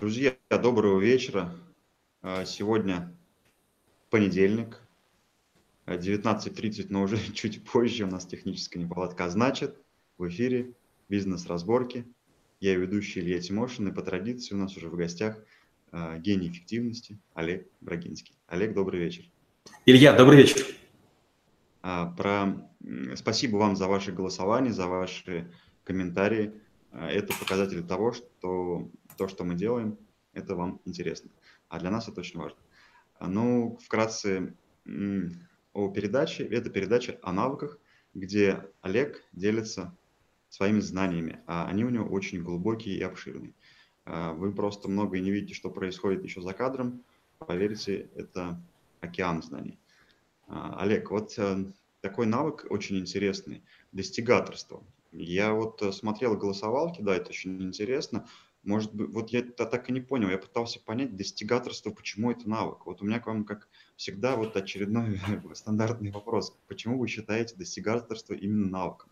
Друзья, доброго вечера. А, Сегодня понедельник, а, 19.30, но уже чуть позже у нас техническая неполадка. А значит, в эфире бизнес-разборки. Я ведущий Илья Тимошин, и по традиции у нас уже в гостях а, гений эффективности Олег Брагинский. Олег, добрый вечер. Илья, добрый вечер. А, Про... Спасибо вам за ваши голосования, за ваши комментарии. А, Это показатель того, что то, что мы делаем, это вам интересно. А для нас это очень важно. Ну, вкратце о передаче. Это передача о навыках, где Олег делится своими знаниями, а они у него очень глубокие и обширные. А, Вы просто многое не видите, что происходит еще за кадром. Поверьте, это океан знаний. А, Олег, вот э, такой навык очень интересный– достигаторство. Я вот э, смотрел голосовалки, да, это очень интересно. Может быть, вот я это так и не понял, я пытался понять достигаторство, почему это навык. Вот у меня к вам, как всегда, вот очередной стандартный вопрос. Почему вы считаете достигаторство именно навыком?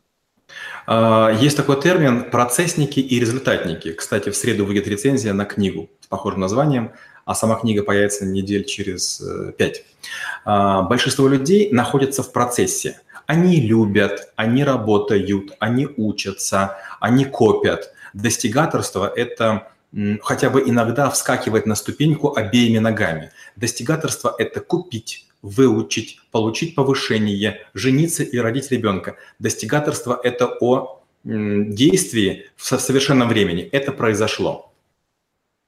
А, Есть такой термин «процессники и результатники». Кстати, в среду выйдет рецензия на книгу с похожим названием, а сама книга появится недель через э, пять. А, Большинство людей находятся в процессе. Они любят, они работают, они учатся, они копят. Достигаторство – это хотя бы иногда вскакивать на ступеньку обеими ногами. Достигаторство – это купить, выучить, получить повышение, жениться и родить ребенка. Достигаторство – это о действии в со- совершенном времени. Это произошло.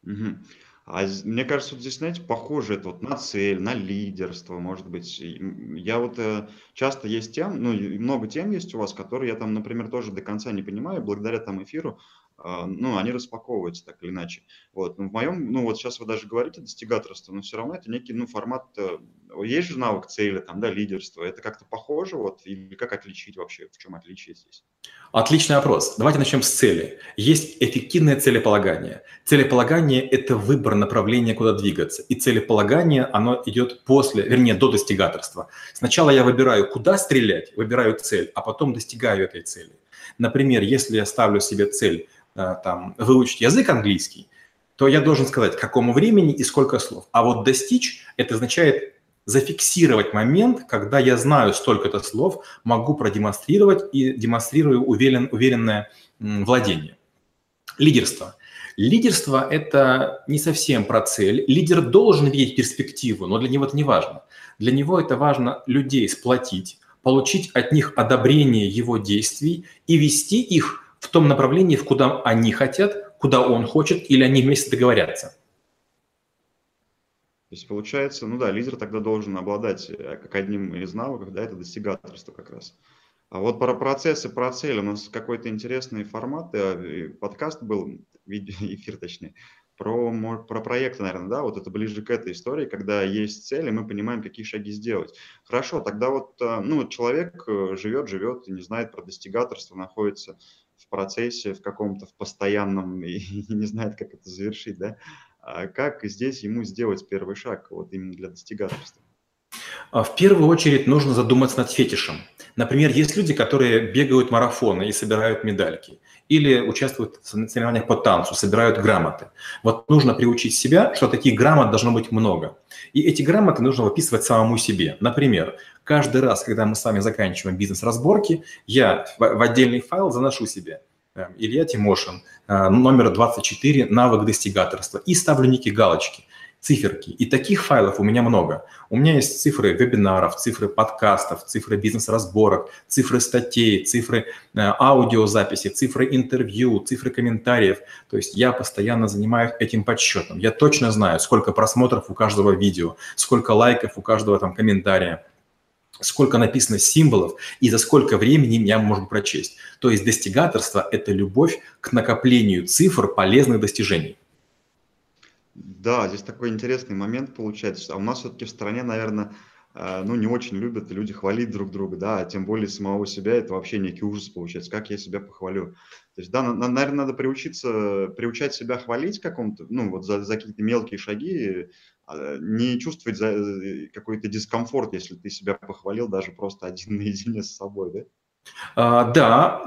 Мгм. А мне кажется, вот здесь, знаете, похоже это вот на цель, на лидерство, может быть. Я вот э, часто есть тем, ну, много тем есть у вас, которые я там, например, тоже до конца не понимаю, благодаря там эфиру, ну, они распаковываются так или иначе. Вот, ну, в моем, ну, вот сейчас вы даже говорите достигаторство, но все равно это некий, ну, формат, э, есть же навык цели, там, да, лидерство, это как-то похоже, вот, или как отличить вообще, в чем отличие здесь? Отличный вопрос. Давайте начнем с цели. Есть эффективное целеполагание. Целеполагание – это выбор направления, куда двигаться. И целеполагание, оно идет после, вернее, до достигаторства. Сначала я выбираю, куда стрелять, выбираю цель, а потом достигаю этой цели. Например, если я ставлю себе цель там, выучить язык английский, то я должен сказать, к какому времени и сколько слов. А вот достичь – это означает зафиксировать момент, когда я знаю столько-то слов, могу продемонстрировать и демонстрирую уверен, уверенное владение. Лидерство. Лидерство – это не совсем про цель. Лидер должен видеть перспективу, но для него это не важно. Для него это важно людей сплотить, получить от них одобрение его действий и вести их в том направлении, в куда они хотят, куда он хочет, или они вместе договорятся. То есть получается, ну да, лидер тогда должен обладать э, как одним из навыков, да, это достигаторство как раз. А вот про процессы, про цели у нас какой-то интересный формат, э, подкаст был, эфир точнее, про, про проекты, наверное, да, вот это ближе к этой истории, когда есть цели, мы понимаем, какие шаги сделать. Хорошо, тогда вот, э, ну, человек живет, живет и не знает про достигаторство, находится в процессе, в каком-то, в постоянном, и не знает, как это завершить, да, а как здесь ему сделать первый шаг вот именно для достигаторства? А В первую очередь нужно задуматься над фетишем. Например, есть люди, которые бегают марафоны и собирают медальки, или участвуют в соревнованиях по танцу, собирают грамоты. Вот нужно приучить себя, что таких грамот должно быть много. И эти грамоты нужно выписывать самому себе. Например, каждый раз, когда мы с вами заканчиваем бизнес-разборки, я в отдельный файл заношу себе э, Илья Тимошин, э, номер 24, навык достигаторства, и ставлю некие галочки циферки. И таких файлов у меня много. У меня есть цифры вебинаров, цифры подкастов, цифры бизнес-разборок, цифры статей, цифры э, аудиозаписи, цифры интервью, цифры комментариев. То есть я постоянно занимаюсь этим подсчетом. Я точно знаю, сколько просмотров у каждого видео, сколько лайков у каждого там комментария сколько написано символов и за сколько времени я могу прочесть. То есть достигаторство – это любовь к накоплению цифр полезных достижений. Да, здесь такой интересный момент получается. А у нас все-таки в стране, наверное, э, ну, не очень любят люди хвалить друг друга, да, а тем более самого себя, это вообще некий ужас получается, как я себя похвалю. То есть, да, наверное, надо приучиться, приучать себя хвалить какому-то, ну, вот за, за какие-то мелкие шаги, а, не чувствовать э, какой-то дискомфорт, если ты себя похвалил даже просто один наедине с собой, да? А, да,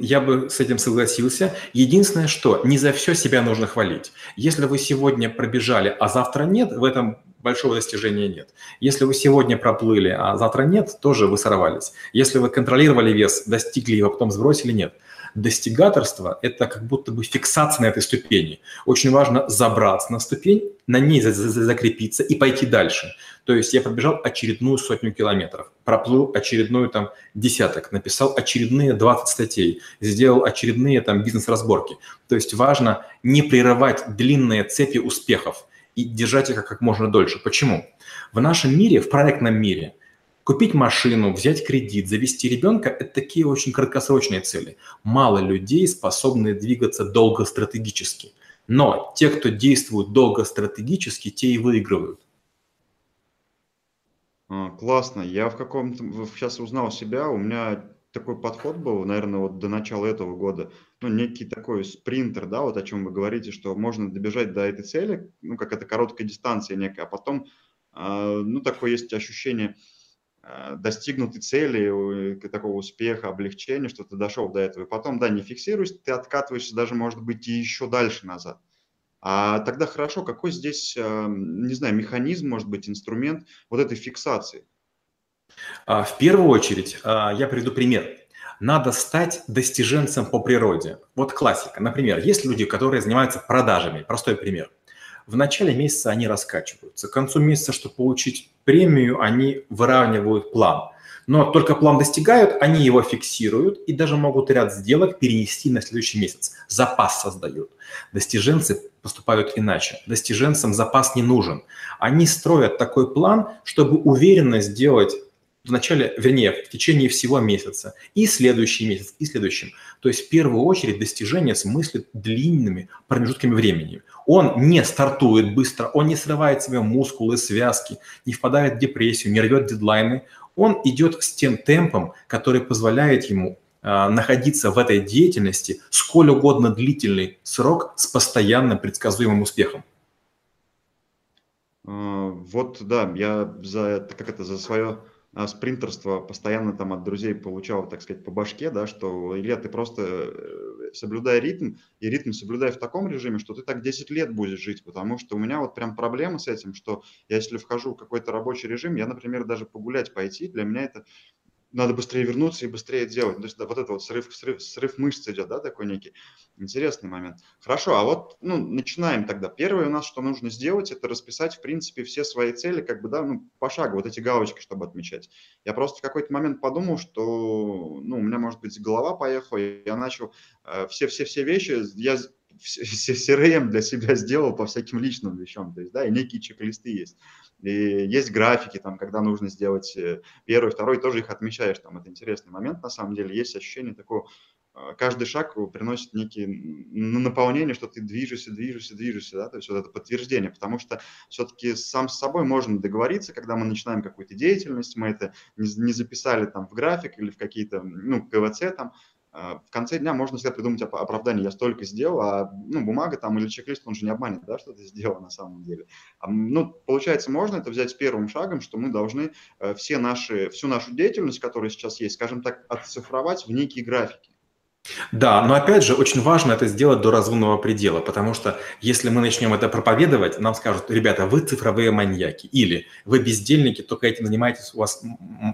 я бы с этим согласился. Единственное, что не за все себя нужно хвалить. Если вы сегодня пробежали, а завтра нет, в этом большого достижения нет. Если вы сегодня проплыли, а завтра нет, тоже вы сорвались. Если вы контролировали вес, достигли его, потом сбросили, нет. Достигаторство – это как будто бы фиксация на этой ступени. Очень важно забраться на ступень, на ней закрепиться и пойти дальше. То есть я пробежал очередную сотню километров, проплыл очередную там десяток, написал очередные 20 статей, сделал очередные там бизнес-разборки. То есть важно не прерывать длинные цепи успехов и держать их как можно дольше. Почему? В нашем мире, в проектном мире – Купить машину, взять кредит, завести ребенка – это такие очень краткосрочные цели. Мало людей способны двигаться долго. Но те, кто действует долго те и выигрывают. А, классно. Я в каком-то сейчас узнал себя. У меня такой подход был, наверное, вот до начала этого года. Ну, некий такой спринтер, да, вот о чем вы говорите, что можно добежать до этой цели, ну, как это короткая дистанция некая, а потом, а, ну, такое есть ощущение – Э, достигнутой цели, такого успеха, облегчения, что ты дошел до этого. И потом, да, не фиксируешься, ты откатываешься даже, может быть, и еще дальше назад. А тогда хорошо, какой здесь, э, не знаю, механизм, может быть, инструмент вот этой фиксации? А, в первую очередь, я приведу пример. Надо стать достиженцем по природе. Вот классика. Например, есть люди, которые занимаются продажами. Простой пример – в начале месяца они раскачиваются. К концу месяца, чтобы получить премию, они выравнивают план. Но только план достигают, они его фиксируют и даже могут ряд сделок перенести на следующий месяц. Запас создают. Достиженцы поступают иначе. Достиженцам запас не нужен. Они строят такой план, чтобы уверенно сделать в начале, вернее, в течение всего месяца, и следующий месяц, и следующим. То есть в первую очередь достижение смыслит длинными промежутками времени. Он не стартует быстро, он не срывает себе мускулы, связки, не впадает в депрессию, не рвет дедлайны. Он идет с тем темпом, который позволяет ему э, находиться в этой деятельности сколь угодно длительный срок с постоянным предсказуемым успехом. А, вот, да, я за, как это, за свое а, спринтерство постоянно там от друзей получал, так сказать, по башке, да, что, Илья, ты просто э, соблюдай ритм, и ритм соблюдай в таком режиме, что ты так 10 лет будешь жить, потому что у меня вот прям проблема с этим, что я если вхожу в какой-то рабочий режим, я, например, даже погулять пойти, для меня это надо быстрее вернуться и быстрее делать. То есть да, вот это вот срыв, срыв, срыв мышц идет, да, такой некий интересный момент. Хорошо, а вот ну, начинаем тогда. Первое у нас, что нужно сделать, это расписать, в принципе, все свои цели, как бы, да, ну, пошагово, вот эти галочки, чтобы отмечать. Я просто в какой-то момент подумал, что, ну, у меня, может быть, голова поехала, и я начал все-все-все э, вещи, я CRM для себя сделал по всяким личным вещам, то есть, да, и некие чек-листы есть. И есть графики, там, когда нужно сделать э, первый, второй, тоже их отмечаешь, там, это интересный момент, на самом деле, есть ощущение такого, а, каждый шаг приносит некие наполнение, что ты движешься, движешься, движешься, да, то есть вот это подтверждение, потому что все-таки сам с собой можно договориться, когда мы начинаем какую-то деятельность, мы это не записали там в график или в какие-то, ну, КВЦ там, в конце дня можно всегда придумать оправдание, я столько сделал, а ну, бумага там или чек-лист, он же не обманет, да, что ты сделал на самом деле. А, ну, получается, можно это взять первым шагом, что мы должны э, все наши, всю нашу деятельность, которая сейчас есть, скажем так, отцифровать в некие графики. Да, но опять же, очень важно это сделать до разумного предела, потому что если мы начнем это проповедовать, нам скажут, ребята, вы цифровые маньяки, или вы бездельники, только этим занимаетесь, у вас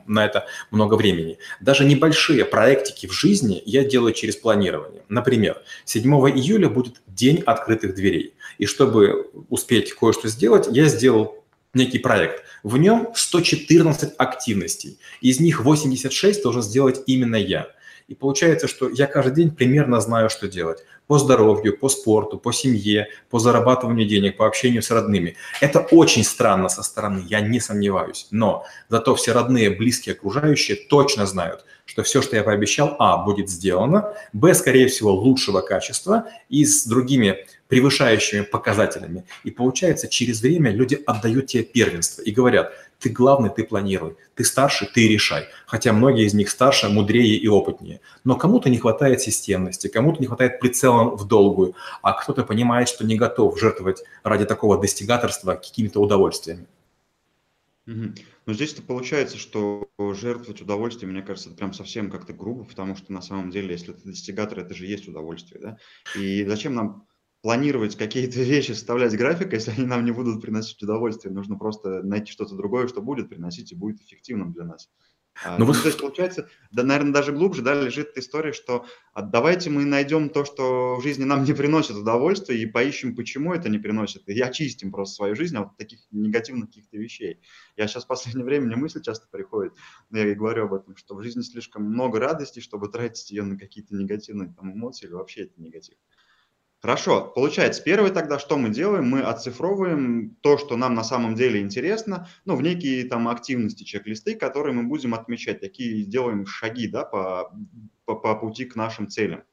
на это много времени. Даже небольшие проектики в жизни я делаю через планирование. Например, 7 июля будет день открытых дверей. И чтобы успеть кое-что сделать, я сделал некий проект. В нем 114 активностей. Из них 86 должен сделать именно я. И получается, что я каждый день примерно знаю, что делать. По здоровью, по спорту, по семье, по зарабатыванию денег, по общению с родными. Это очень странно со стороны, я не сомневаюсь. Но зато все родные, близкие, окружающие точно знают, что все, что я пообещал, а, будет сделано, б, скорее всего, лучшего качества и с другими превышающими показателями. И получается, через время люди отдают тебе первенство и говорят, ты главный, ты планируй. Ты старше, ты решай. Хотя многие из них старше, мудрее и опытнее. Но кому-то не хватает системности, кому-то не хватает прицела в долгую, а кто-то понимает, что не готов жертвовать ради такого достигаторства какими-то удовольствиями. Но здесь-то получается, что жертвовать удовольствием, мне кажется, это прям совсем как-то грубо, потому что на самом деле, если ты достигатор, это же есть удовольствие, да? И зачем нам планировать какие-то вещи, составлять график, если они нам не будут приносить удовольствие? Нужно просто найти что-то другое, что будет приносить и будет эффективным для нас. А, ну, ну, вот... то есть, получается, да, наверное, даже глубже да, лежит эта история, что а, давайте мы найдем то, что в жизни нам не приносит удовольствия, и поищем, почему это не приносит, и очистим просто свою жизнь от таких негативных каких-то вещей. Я сейчас в последнее время, мне мысль часто приходит, но я и говорю об этом, что в жизни слишком много радости, чтобы тратить ее на какие-то негативные там, эмоции или вообще это негатив. Хорошо, получается, первое тогда, что мы делаем, мы оцифровываем то, что нам на самом деле интересно, ну, в некие там активности, чек-листы, которые мы будем отмечать, такие делаем шаги, да, по, по, по пути к нашим целям,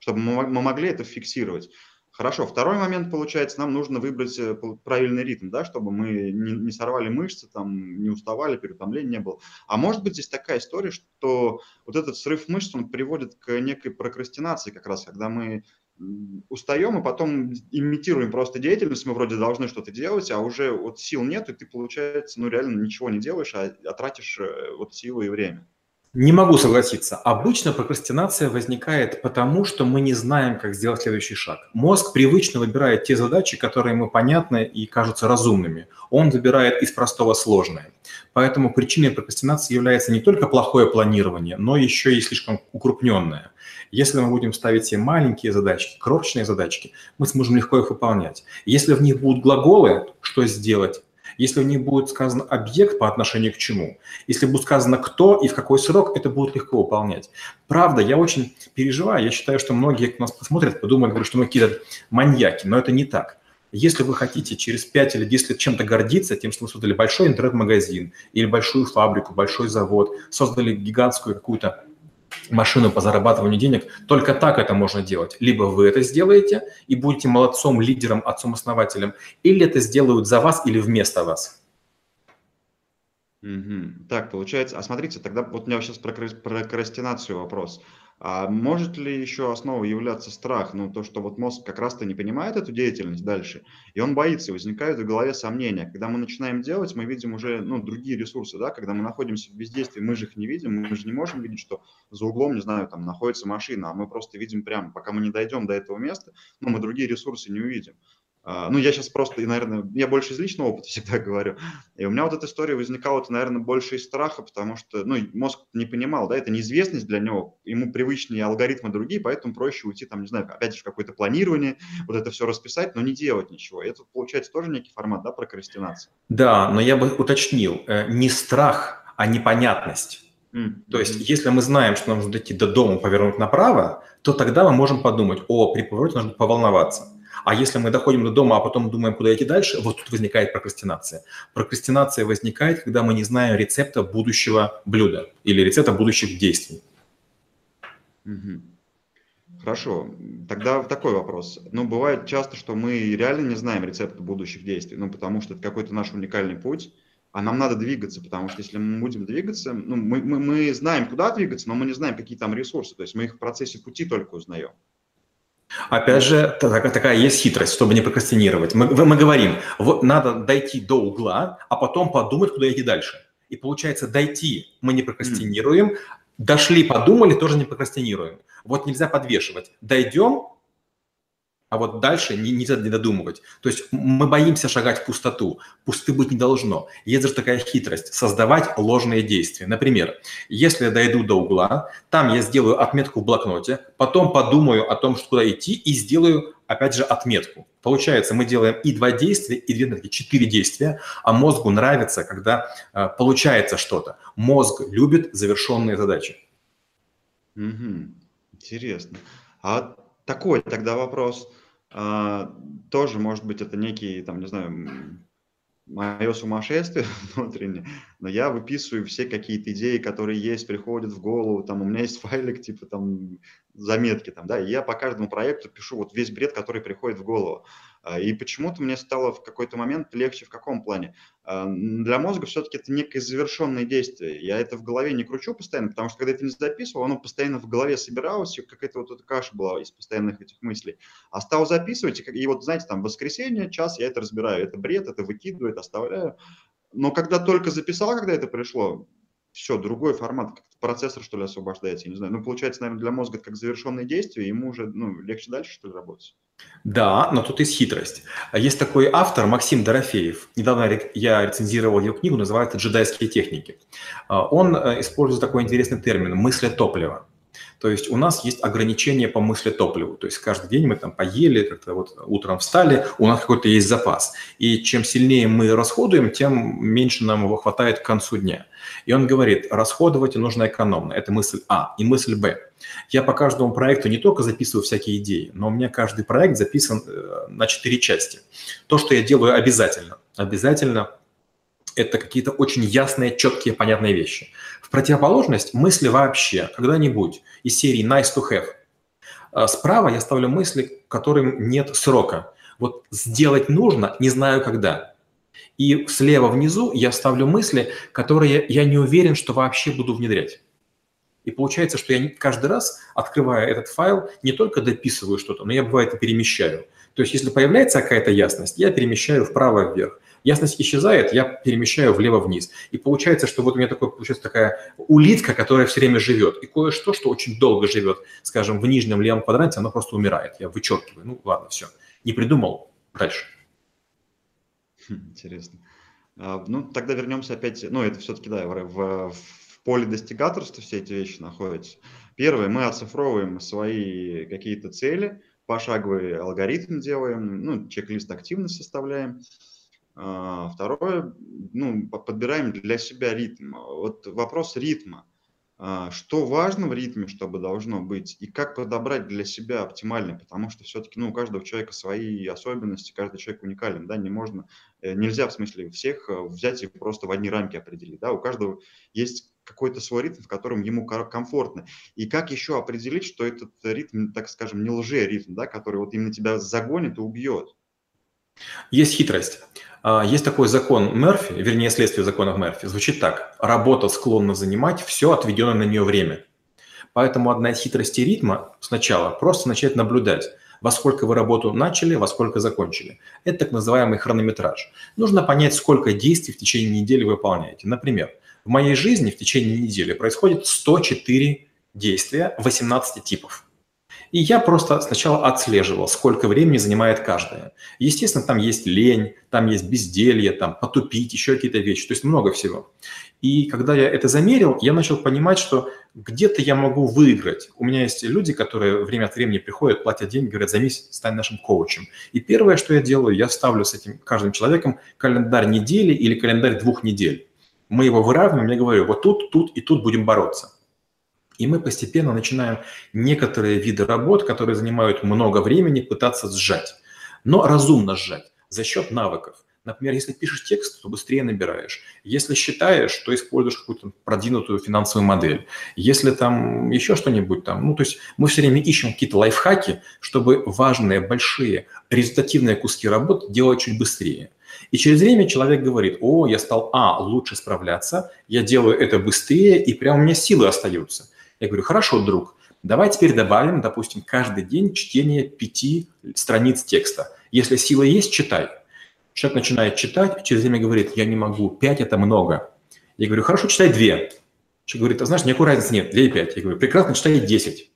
чтобы мы, мы могли это фиксировать. Хорошо, второй момент, получается, нам нужно выбрать э, правильный ритм, да, чтобы мы не, не сорвали мышцы, там, не уставали, переутомления не было. А может быть здесь такая история, что вот этот срыв мышц, он приводит к некой прокрастинации как раз, когда мы устаем, и потом имитируем просто деятельность, мы вроде должны что-то делать, а уже вот сил нет, и ты, получается, ну реально ничего не делаешь, а, а тратишь э, вот силы и время. Не могу согласиться. Обычно прокрастинация возникает потому, что мы не знаем, как сделать следующий шаг. Мозг привычно выбирает те задачи, которые ему понятны и кажутся разумными. Он выбирает из простого сложное. Поэтому причиной прокрастинации является не только плохое планирование, но еще и слишком укрупненное. Если мы будем ставить себе маленькие задачки, крошечные задачки, мы сможем легко их выполнять. Если в них будут глаголы, что сделать, если них будет сказан объект по отношению к чему, если будет сказано кто и в какой срок, это будет легко выполнять. Правда, я очень переживаю, я считаю, что многие, кто нас посмотрят, подумают, говорят, что мы какие-то маньяки, но это не так. Если вы хотите через 5 или 10 лет чем-то гордиться, тем, что вы создали большой интернет-магазин или большую фабрику, большой завод, создали гигантскую какую-то машину по зарабатыванию денег, только так это можно делать. Либо вы это сделаете и будете молодцом, лидером, отцом-основателем, или это сделают за вас или вместо вас. Угу. Так, получается, а смотрите, тогда вот у меня сейчас про прокрастинацию вопрос. А может ли еще основой являться страх? Ну, то, что вот мозг как раз-то не понимает эту деятельность дальше, и он боится, возникают в голове сомнения. Когда мы начинаем делать, мы видим уже ну, другие ресурсы, да, когда мы находимся в бездействии, мы же их не видим, мы же не можем видеть, что за углом, не знаю, там находится машина, а мы просто видим прямо, пока мы не дойдем до этого места, ну, мы другие ресурсы не увидим. А, ну, я сейчас просто, наверное, я больше из личного опыта всегда говорю. И у меня вот эта история возникала, это, наверное, больше из страха, потому что, ну, мозг не понимал, да, это неизвестность для него, ему привычные алгоритмы другие, поэтому проще уйти, там, не знаю, опять же, в какое-то планирование, вот это все расписать, но не делать ничего. И это, получается, тоже некий формат, да, прокрастинации. Да, но я бы уточнил, э, не страх, а непонятность. Mm-hmm. То есть, если мы знаем, что нам нужно дойти до дома, повернуть направо, то тогда мы можем подумать, о, при повороте нужно поволноваться. А если мы доходим до дома, а потом думаем, куда идти дальше, вот тут возникает прокрастинация. Прокрастинация возникает, когда мы не знаем рецепта будущего блюда или рецепта будущих действий. Хорошо. Тогда такой вопрос. Ну, бывает часто, что мы реально не знаем рецепта будущих действий, ну, потому что это какой-то наш уникальный путь, а нам надо двигаться, потому что если мы будем двигаться, ну, мы, мы, мы знаем, куда двигаться, но мы не знаем, какие там ресурсы, то есть мы их в процессе пути только узнаем. Опять же, такая, есть хитрость, чтобы не прокрастинировать. Мы, мы говорим, вот надо дойти до угла, а потом подумать, куда идти дальше. И получается, дойти мы не прокрастинируем, дошли, подумали, тоже не прокрастинируем. Вот нельзя подвешивать. Дойдем, а вот дальше не, нельзя не додумывать. То есть мы боимся шагать в пустоту. Пусты быть не должно. Есть даже такая хитрость – создавать ложные действия. Например, если я дойду до угла, там я сделаю отметку в блокноте, потом подумаю о том, что куда идти, и сделаю, опять же, отметку. Получается, мы делаем и два действия, и две, такие четыре действия, а мозгу нравится, когда э, получается что-то. Мозг любит завершенные задачи. Угу. Интересно. А такой тогда вопрос – а, тоже, может быть, это некий, там, не знаю, мое сумасшествие внутреннее, но я выписываю все какие-то идеи, которые есть, приходят в голову, там у меня есть файлик, типа там заметки, там, да, и я по каждому проекту пишу вот весь бред, который приходит в голову. А, и почему-то мне стало в какой-то момент легче в каком плане? А, для мозга все-таки это некое завершенное действие. Я это в голове не кручу постоянно, потому что когда это не записывал, оно постоянно в голове собиралось, и какая-то вот эта каша была из постоянных этих мыслей. А стал записывать, и, вот, знаете, там, воскресенье, час я это разбираю. Это бред, это выкидываю, это оставляю. но когда только записал, когда это пришло, все, другой формат, как процессор, что ли, освобождается, я не знаю. Ну, получается, наверное, для мозга это как завершенное действие, ему уже, ну, легче дальше, что ли, работать. Да, но тут есть хитрость. Есть такой автор Максим Дорофеев. Недавно я рецензировал его книгу, называется «Джедайские техники». А, он э, использует такой интересный термин «мысля топлива». То есть у нас есть ограничение по мысли топливу. То есть каждый день мы там поели, как-то вот утром встали, у нас какой-то есть запас. И чем сильнее мы расходуем, тем меньше нам его хватает к концу дня. И он говорит, расходовать нужно экономно. Это мысль А. И мысль Б. Я по каждому проекту не только записываю всякие идеи, но у меня каждый проект записан э, на четыре части. То, что я делаю обязательно. Обязательно это какие-то очень ясные, четкие, понятные вещи. В противоположность мысли вообще когда-нибудь из серии nice to have. А справа я ставлю мысли, которым нет срока. Вот сделать нужно, не знаю когда. И слева внизу я ставлю мысли, которые я не уверен, что вообще буду внедрять. И получается, что я каждый раз, открывая этот файл, не только дописываю что-то, но я, бывает, и перемещаю. То есть, если появляется какая-то ясность, я перемещаю вправо-вверх. Ясность исчезает, я перемещаю влево-вниз. И получается, что вот у меня такой, получается такая улитка, которая все время живет. И кое-что, что очень долго живет, скажем, в нижнем левом квадранте, оно просто умирает. Я вычеркиваю. Ну, ладно, все. Не придумал, дальше. Хм, интересно. А, ну, тогда вернемся опять, ну, это все-таки, да, в, в, поле достигаторства все эти вещи находятся. Первое, мы оцифровываем свои какие-то цели, пошаговый алгоритм делаем, ну, чек-лист активность составляем. А, второе, ну, подбираем для себя ритм. Вот вопрос ритма. А, что важно в ритме, чтобы должно быть, и как подобрать для себя оптимальный, потому что все-таки ну, у каждого человека свои особенности, каждый человек уникален, да, не можно, э, нельзя в смысле всех э, взять и просто в одни рамки определить, да, у каждого есть какой-то свой ритм, в котором ему комфортно. И как еще определить, что этот ритм, так скажем, не лже-ритм, да, который вот именно тебя загонит и убьет? Есть хитрость. А, есть такой закон Мерфи, вернее, следствие закона Мерфи. Звучит так. Работа склонна занимать все отведенное на нее время. Поэтому одна из хитростей ритма сначала просто начать наблюдать, во сколько вы работу начали, во сколько закончили. Это так называемый хронометраж. Нужно понять, сколько действий в течение недели вы выполняете. Например, в моей жизни в течение недели происходит 104 действия 18 типов. И я просто сначала отслеживал, сколько времени занимает каждое. Естественно, там есть лень, там есть безделье, там потупить, еще какие-то вещи, то есть много всего. И когда я это замерил, я начал понимать, что где-то я могу выиграть. У меня есть люди, которые время от времени приходят, платят деньги, говорят, займись, стань нашим коучем. И первое, что я делаю, я ставлю с этим каждым человеком календарь недели или календарь двух недель. Мы его выравниваем, я говорю, вот тут, тут и тут будем бороться. И мы постепенно начинаем некоторые виды работ, которые занимают много времени, пытаться сжать. Но разумно сжать за счет навыков. Например, если пишешь текст, то быстрее набираешь. Если считаешь, то используешь какую-то продвинутую финансовую модель. Если там еще что-нибудь там, ну то есть мы все время ищем какие-то лайфхаки, чтобы важные, большие, результативные куски работ делать чуть быстрее. И через время человек говорит, о, я стал, а, лучше справляться, я делаю это быстрее, и прям у меня силы остаются. Я говорю, хорошо, друг, давай теперь добавим, допустим, каждый день чтение пяти страниц текста. Если сила есть, читай. Человек начинает читать, через время говорит, я не могу, пять – это много. Я говорю, хорошо, читай две. Человек говорит, а знаешь, никакой разницы нет, две и пять. Я говорю, прекрасно, читай десять.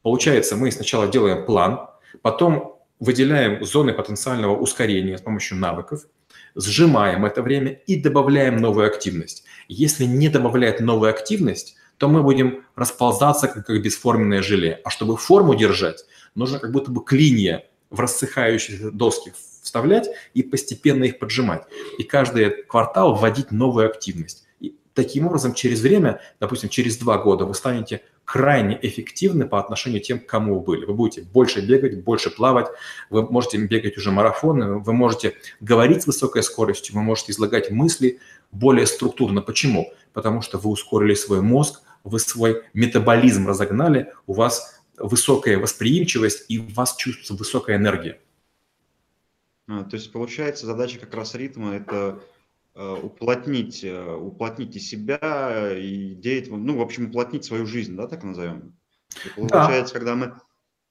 Получается, мы сначала делаем план, потом выделяем зоны потенциального ускорения с помощью навыков, сжимаем это время и добавляем новую активность. Если не добавляет новую активность, то мы будем расползаться как, как бесформенное желе. А чтобы форму держать, нужно как будто бы клинья в рассыхающие доски вставлять и постепенно их поджимать. И каждый квартал вводить новую активность. И таким образом через время, допустим, через два года вы станете крайне эффективны по отношению к тем, кому вы были. Вы будете больше бегать, больше плавать, вы можете бегать уже марафоны, вы можете говорить с высокой скоростью, вы можете излагать мысли более структурно. Почему? Потому что вы ускорили свой мозг, вы свой метаболизм разогнали, у вас высокая восприимчивость и у вас чувствуется высокая энергия. А, то есть получается задача как раз ритма это э, уплотнить, э, уплотнить и себя, и деятельность, ну, в общем, уплотнить свою жизнь, да, так назовем. И получается, да. когда мы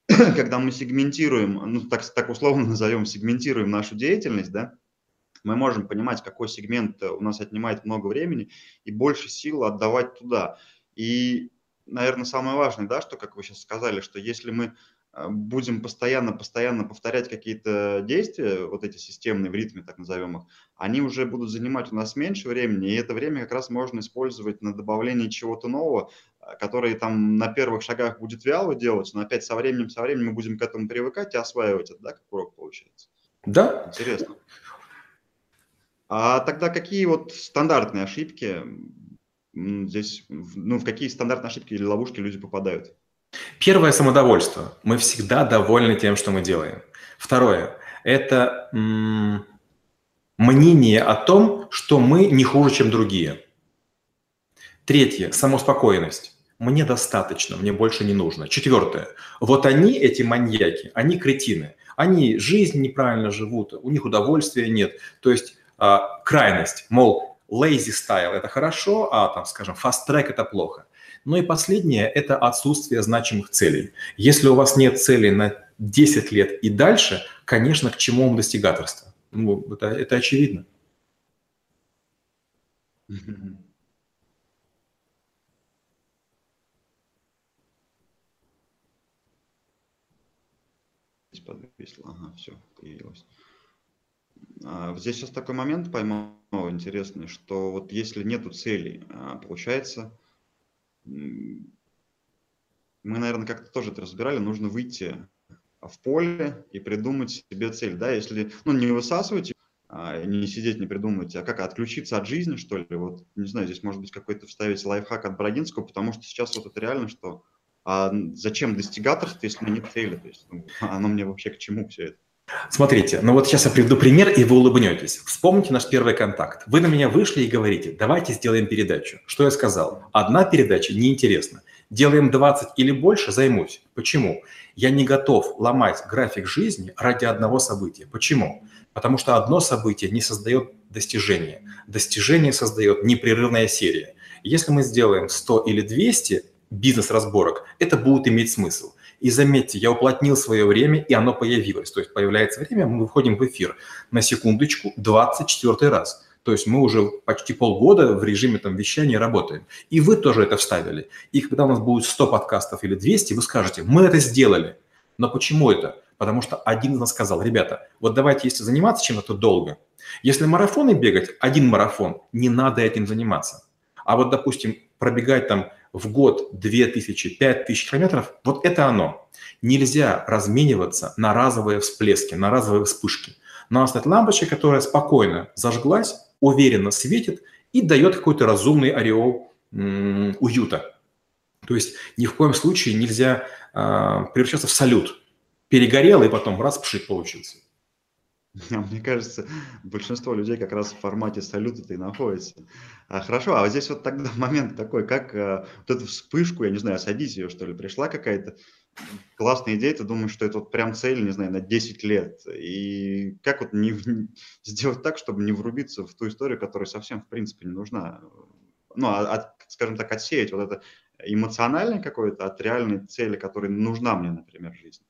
когда мы сегментируем, ну, так, так условно назовем, сегментируем нашу деятельность, да, мы можем понимать, какой сегмент у нас отнимает много времени и больше сил отдавать туда. И, наверное, самое важное, да, что, как вы сейчас сказали, что если мы а, будем постоянно-постоянно повторять какие-то действия, вот эти системные в ритме, так назовем их, они уже будут занимать у нас меньше времени, и это время как раз можно использовать на добавление чего-то нового, а, которое там на первых шагах будет вяло делаться, но опять со временем, со временем мы будем к этому привыкать и осваивать это, да, как урок получается. Да. Интересно. А тогда какие вот стандартные ошибки здесь, ну, в какие стандартные ошибки или ловушки люди попадают? Первое – самодовольство. Мы всегда довольны тем, что мы делаем. Второе – это мнение о том, что мы не хуже, чем другие. Третье – самоуспокоенность. Мне достаточно, мне больше не нужно. Четвертое. Вот они, эти маньяки, они кретины. Они жизнь неправильно живут, у них удовольствия нет. То есть э, крайность, мол, lazy style – это хорошо, а там, скажем, fast track – это плохо. Ну и последнее – это отсутствие значимых целей. Если у вас нет целей на 10 лет и дальше, конечно, к чему вам достигаторство? Ну, это, это очевидно. Подвисло. Ага, все, появилось. А, здесь сейчас такой момент поймал интересный, что вот если нету целей, а, получается, мы, наверное, как-то тоже это разбирали, нужно выйти в поле и придумать себе цель, да, если, ну, не высасывать, а, не сидеть, не придумывать, а как отключиться от жизни, что ли, вот, не знаю, здесь может быть какой-то вставить лайфхак от Брагинского, потому что сейчас вот это реально, что а зачем достигаторство, если нет цели, то есть ну, оно мне вообще к чему все это? Смотрите, ну вот сейчас я приведу пример, и вы улыбнетесь. Вспомните наш первый контакт. Вы на меня вышли и говорите, давайте сделаем передачу. Что я сказал? Одна передача неинтересна. Делаем 20 или больше, займусь. Почему? Я не готов ломать график жизни ради одного события. Почему? Потому что одно событие не создает достижения. Достижение создает непрерывная серия. Если мы сделаем 100 или 200 бизнес-разборок, это будет иметь смысл. И заметьте, я уплотнил свое время, и оно появилось. То есть появляется время, мы выходим в эфир. На секундочку, 24 раз. То есть мы уже почти полгода в режиме там вещания работаем. И вы тоже это вставили. И когда у нас будет 100 подкастов или 200, вы скажете, мы это сделали. Но почему это? Потому что один из нас сказал, ребята, вот давайте, если заниматься чем-то, то долго. Если марафоны бегать, один марафон, не надо этим заниматься. А вот, допустим, пробегать там в год 2000, 5000 километров, вот это оно. Нельзя размениваться на разовые всплески, на разовые вспышки. Надо стать лампочкой, которая спокойно зажглась, уверенно светит и дает какой-то разумный ореол м- уюта. То есть ни в коем случае нельзя э, превращаться в салют. Перегорел и потом раз пшик получился. Мне кажется, большинство людей как раз в формате салюта-то и находится. А, хорошо, а вот здесь вот тогда момент такой, как а, вот эту вспышку, я не знаю, осадить ее, что ли, пришла какая-то классная идея, ты думаешь, что это вот прям цель, не знаю, на 10 лет. И как вот не, сделать так, чтобы не врубиться в ту историю, которая совсем, в принципе, не нужна? Ну, а, от, скажем так, отсеять вот это эмоциональное какое-то от реальной цели, которая нужна мне, например, в жизни.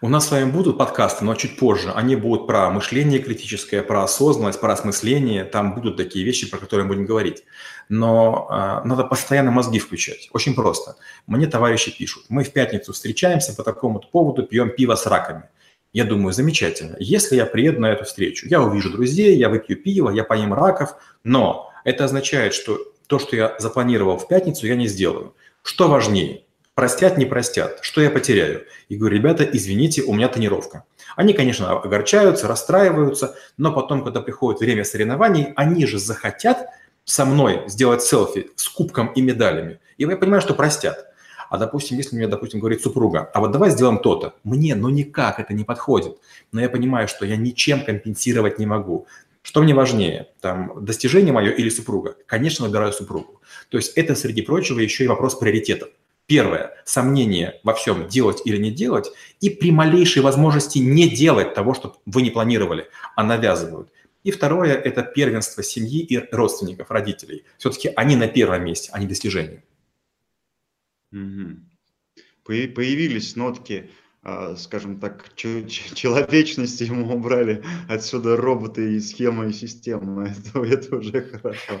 У нас с вами будут подкасты, но чуть позже. Они будут про мышление критическое, про осознанность, про осмысление. Там будут такие вещи, про которые мы будем говорить. Но э, надо постоянно мозги включать. Очень просто. Мне товарищи пишут. Мы в пятницу встречаемся по такому-то поводу, пьем пиво с раками. Я думаю, замечательно. Если я приеду на эту встречу, я увижу друзей, я выпью пиво, я поем раков, но это означает, что то, что я запланировал в пятницу, я не сделаю. Что важнее? Простят, не простят. Что я потеряю? И говорю, ребята, извините, у меня тренировка. Они, конечно, огорчаются, расстраиваются, но потом, когда приходит время соревнований, они же захотят со мной сделать селфи с кубком и медалями. И я понимаю, что простят. А, допустим, если мне, допустим, говорит супруга, а вот давай сделаем то-то. Мне, ну никак это не подходит. Но я понимаю, что я ничем компенсировать не могу. Что мне важнее, там, достижение мое или супруга? Конечно, выбираю супругу. То есть это, среди прочего, еще и вопрос приоритетов. Первое – сомнение во всем, делать или не делать, и при малейшей возможности не делать того, что вы не планировали, а навязывают. И второе – это первенство семьи и родственников, родителей. Все-таки они на первом месте, а не достижения. Угу. Появились нотки а, скажем так, человечности ему убрали отсюда роботы и схемы и системы. Это, это уже хорошо.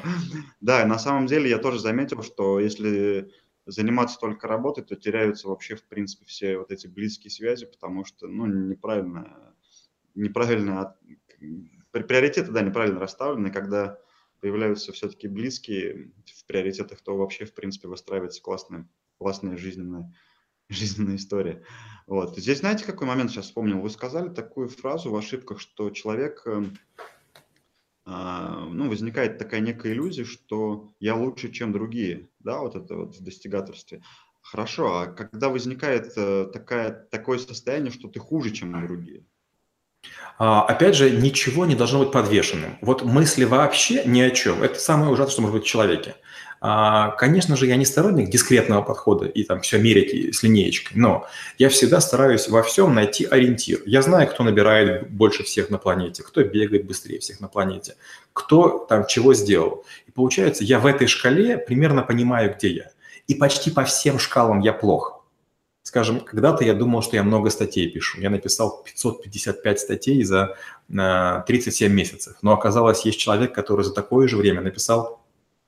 Да, на самом деле я тоже заметил, что если заниматься только работой, то теряются вообще, в принципе, все вот эти близкие связи, потому что, ну, неправильно, неправильно, приоритеты, да, неправильно расставлены, когда появляются все-таки близкие в приоритетах, то вообще, в принципе, выстраивается классная, классная жизненная, жизненная история. Вот. Здесь знаете, какой момент сейчас вспомнил? Вы сказали такую фразу в ошибках, что человек, эм, а, ну, возникает такая некая иллюзия, что я лучше, чем другие, да, вот это вот в достигаторстве. Хорошо, а когда возникает э, такая, такое состояние, что ты хуже, чем другие? А, опять же, ничего не должно быть подвешенным. Вот мысли вообще ни о чем. Это самое ужасное, что может быть в человеке. А, конечно же, я не сторонник дискретного подхода и там все мерить с линеечкой, но я всегда стараюсь во всем найти ориентир. Я знаю, кто набирает больше всех на планете, кто бегает быстрее всех на планете, кто там чего сделал. И получается, я в этой шкале примерно понимаю, где я. И почти по всем шкалам я плох. Скажем, когда-то я думал, что я много статей пишу. Я написал 555 статей за 37 э, месяцев. Но оказалось, есть человек, который за такое же время написал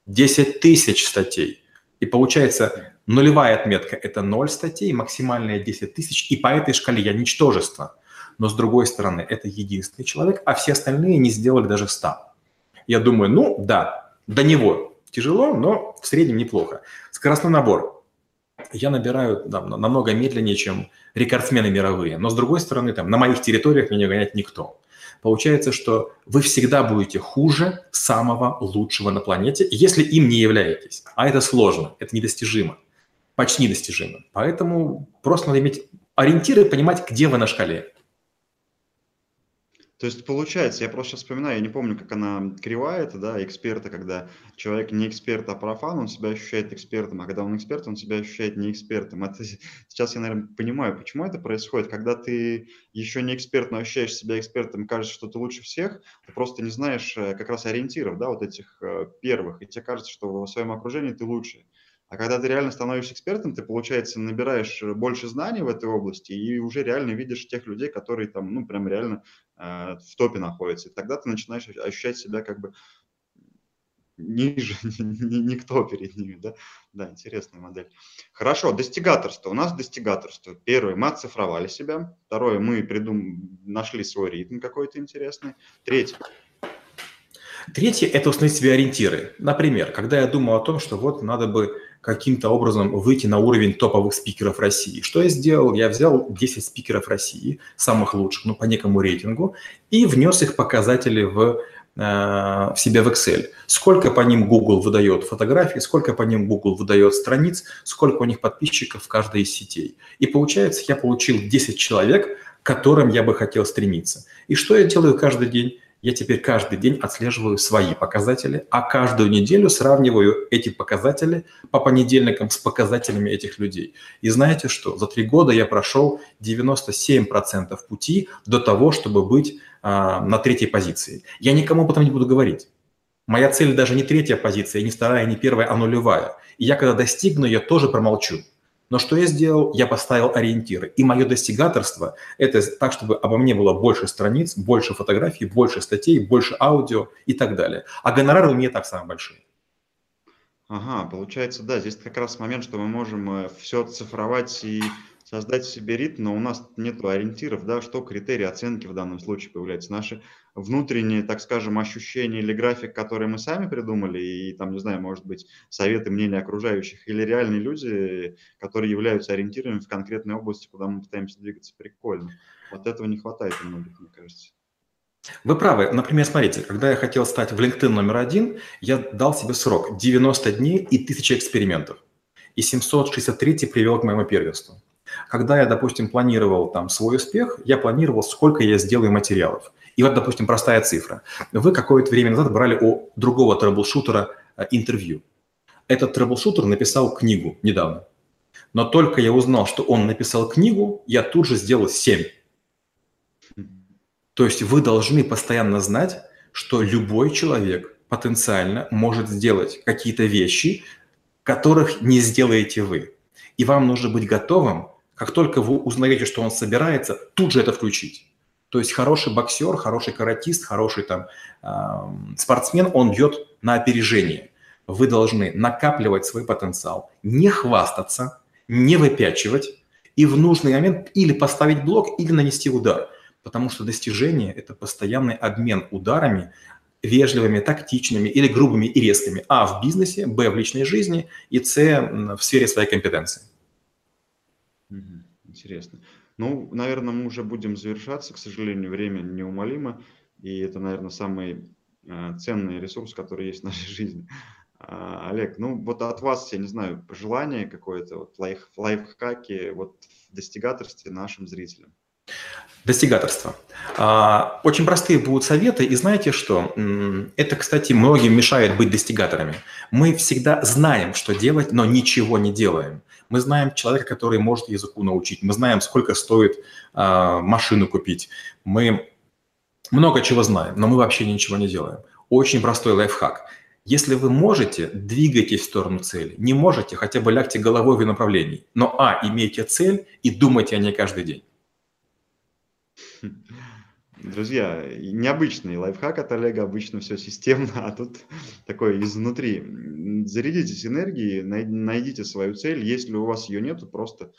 10 тысяч статей. И получается, нулевая отметка – это 0 статей, максимальная 10 тысяч, и по этой шкале я ничтожество. Но с другой стороны, это единственный человек, а все остальные не сделали даже 100. Я думаю, ну да, до него тяжело, но в среднем неплохо. Скоростной набор. Я набираю да, намного медленнее, чем рекордсмены мировые. Но с другой стороны, там, на моих территориях меня гонять никто получается, что вы всегда будете хуже самого лучшего на планете, если им не являетесь. А это сложно, это недостижимо, почти недостижимо. Поэтому просто надо иметь ориентиры понимать, где вы на шкале. То есть получается, я просто сейчас вспоминаю, я не помню, как она кривая, это, да, эксперта, когда человек не эксперт, а профан, он себя ощущает экспертом, а когда он эксперт, он себя ощущает не экспертом. Это, сейчас я, наверное, понимаю, почему это происходит. Когда ты еще не эксперт, но ощущаешь себя экспертом кажется, что ты лучше всех, ты просто не знаешь э, как раз ориентиров, да, вот этих э, первых, и тебе кажется, что в своем окружении ты лучше. А когда ты реально становишься экспертом, ты, получается, набираешь э, больше знаний в этой области и уже реально видишь тех людей, которые там, ну, прям реально э, в топе находятся. И тогда ты начинаешь ощущать себя как бы ниже, никто перед ними, да? Да, интересная модель. Хорошо, достигаторство. У нас достигаторство. Первое, мы оцифровали себя. Второе, мы придум... нашли свой ритм какой-то интересный. Третье, Третье – это установить себе ориентиры. Например, когда я думал о том, что вот надо бы каким-то образом выйти на уровень топовых спикеров России. Что я сделал? Я взял 10 спикеров России, самых лучших, ну, по некому рейтингу, и внес их показатели в, э, в себе в Excel. Сколько по ним Google выдает фотографий, сколько по ним Google выдает страниц, сколько у них подписчиков в каждой из сетей. И получается, я получил 10 человек, к которым я бы хотел стремиться. И что я делаю каждый день? Я теперь каждый день отслеживаю свои показатели, а каждую неделю сравниваю эти показатели по понедельникам с показателями этих людей. И знаете что? За три года я прошел 97% пути до того, чтобы быть а, на третьей позиции. Я никому об этом не буду говорить. Моя цель даже не третья позиция, не вторая, не первая, а нулевая. И я когда достигну, я тоже промолчу. Но что я сделал? Я поставил ориентиры. И мое достигаторство – это так, чтобы обо мне было больше страниц, больше фотографий, больше статей, больше аудио и так далее. А гонорары у меня так самые большие. Ага, получается, да, здесь как раз момент, что мы можем э, все цифровать и создать себе ритм, но у нас нет ориентиров, да, что критерии оценки в данном случае появляются. Наши внутренние, так скажем, ощущения или график, который мы сами придумали, и там, не знаю, может быть, советы, мнения окружающих, или реальные люди, которые являются ориентирами в конкретной области, куда мы пытаемся двигаться, прикольно. Вот этого не хватает многих, мне кажется. Вы правы. Например, смотрите, когда я хотел стать в LinkedIn номер один, я дал себе срок 90 дней и 1000 экспериментов. И 763 привел к моему первенству. Когда я, допустим, планировал там свой успех, я планировал, сколько я сделаю материалов. И вот, допустим, простая цифра. Вы какое-то время назад брали у другого troubleshooter а э, интервью. Этот troubleshooter написал книгу недавно. Но только я узнал, что он написал книгу, я тут же сделал 7. То есть вы должны постоянно знать, что любой человек потенциально может сделать какие-то вещи, которых не сделаете вы. И вам нужно быть готовым Как только вы узнаете, что он собирается, тут же это включить. То есть хороший боксер, хороший каратист, хороший там э, спортсмен, он бьет на опережение. Вы должны накапливать свой потенциал, не хвастаться, не выпячивать и в нужный момент или поставить блок, или нанести удар. Потому что достижение – это постоянный обмен ударами, вежливыми, тактичными или грубыми и резкими. А в бизнесе, Б в личной жизни и С в сфере своей компетенции. Интересно. Ну, наверное, мы уже будем завершаться. К сожалению, время неумолимо. И это, наверное, самый э, ценный ресурс, который есть в нашей жизни. А, Олег, ну вот от вас, я не знаю, пожелание какое-то, вот лайф, лайфхаки вот в достигаторстве нашим зрителям. Достигаторство. А, очень простые будут советы, и знаете что? Это, кстати, многим мешает быть достигаторами. Мы всегда знаем, что делать, но ничего не делаем. Мы знаем человека, который может языку научить. Мы знаем, сколько стоит а, машину купить. Мы много чего знаем, но мы вообще ничего не делаем. Очень простой лайфхак. Если вы можете, двигайтесь в сторону цели. Не можете, хотя бы лягте головой в ее направлении. Но, а, имейте цель и думайте о ней каждый день. Друзья, необычный лайфхак от Олега, обычно все системно, а тут такое изнутри. Зарядитесь энергией, найдите свою цель. Если у вас ее нету, просто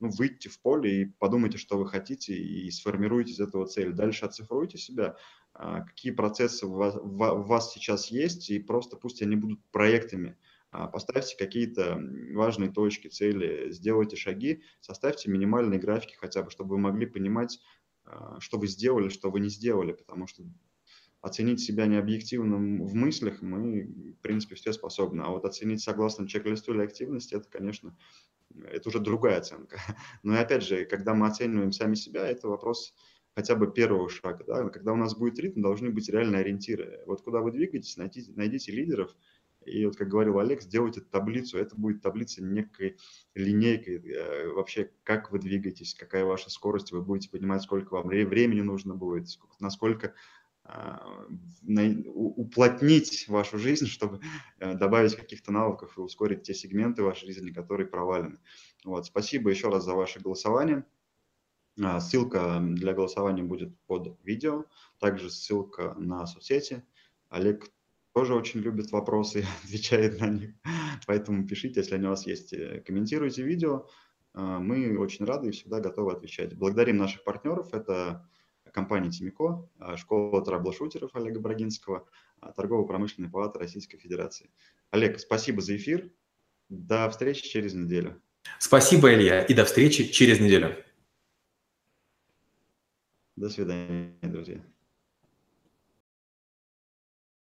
ну, выйдите в поле и подумайте, что вы хотите, и сформируйте из этого цель. Дальше оцифруйте себя, а, какие процессы у вас, у вас сейчас есть, и просто пусть они будут проектами. А, поставьте какие-то важные точки, цели, сделайте шаги, составьте минимальные графики хотя бы, чтобы вы могли понимать, что вы сделали, что вы не сделали, потому что оценить себя необъективным в мыслях мы, в принципе, все способны. А вот оценить согласно чек-листу или активности, это, конечно, это уже другая оценка. Но и опять же, когда мы оцениваем сами себя, это вопрос хотя бы первого шага. Да? Когда у нас будет ритм, должны быть реальные ориентиры. Вот куда вы двигаетесь, найдите, найдите лидеров, и вот, как говорил Олег, сделайте таблицу. Это будет таблица некой линейкой э, вообще, как вы двигаетесь, какая ваша скорость, вы будете понимать, сколько вам времени нужно будет, сколько, насколько а, уплотнить вашу жизнь, чтобы э, добавить каких-то навыков и ускорить те сегменты вашей жизни, которые провалены. Вот. Спасибо еще раз за ваше голосование. А, ссылка для голосования будет под видео, также ссылка на соцсети. Олег тоже очень любит вопросы, отвечает на них. Поэтому пишите, если они у вас есть. Э, комментируйте видео. А, мы очень рады и всегда готовы отвечать. Благодарим наших партнеров. Это компания Тимико, а, школа траблшутеров Олега Брагинского, а, торгово-промышленная палата Российской Федерации. Олег, спасибо за эфир. До встречи через неделю. Спасибо, Илья, и до встречи через неделю. До свидания, друзья.